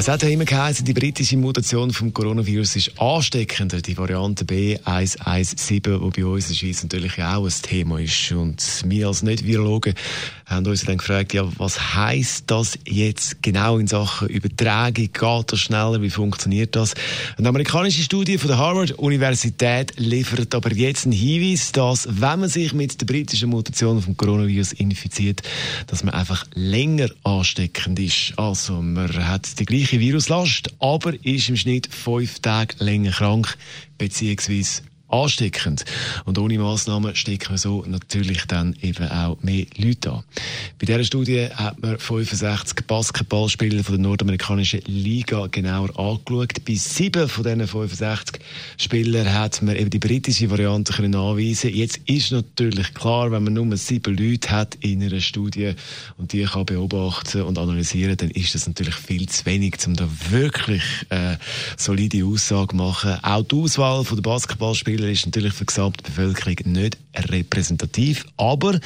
es hat ja immer geheißen, die britische Mutation vom Coronavirus ist ansteckender, die Variante B117, die bei uns in der Schweiz natürlich auch ein Thema ist. Und wir als Nicht-Virologen haben uns dann gefragt, ja, was heißt das jetzt genau in Sachen Übertragung? Geht das schneller? Wie funktioniert das? Eine amerikanische Studie von der Harvard-Universität liefert aber jetzt einen Hinweis, dass, wenn man sich mit der britischen Mutation vom Coronavirus infiziert, dass man einfach länger ansteckend ist. Also, man hat die gleiche Viruslast, aber ist im Schnitt fünf Tage länger krank, beziehungsweise ansteckend. Und ohne Massnahmen stecken wir so natürlich dann eben auch mehr Leute an. Bei dieser Studie hat man 65 Basketballspieler von der nordamerikanischen Liga genauer angeschaut. Bei sieben von diesen 65 Spielern hat man eben die britische Variante können anweisen. Jetzt ist natürlich klar, wenn man nur sieben Leute hat in einer Studie und die kann beobachten und analysieren, dann ist das natürlich viel zu wenig, um da wirklich äh, solide Aussage zu machen. Auch die Auswahl der Basketballspieler Spieler ist natürlich für die gesamte Bevölkerung nicht repräsentativ. Aber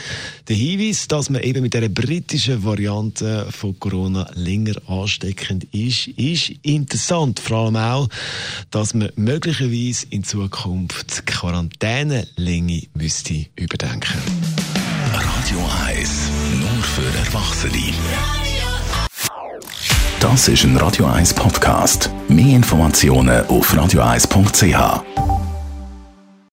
der Hinweis, dass man eben mit der britischen Variante von Corona länger ansteckend ist, ist interessant. Vor allem auch, dass man möglicherweise in Zukunft die Quarantänelänge müsste überdenken. Radio 1, nur für Erwachsene. Das ist ein Radio 1 Podcast. Mehr Informationen auf radio1.ch.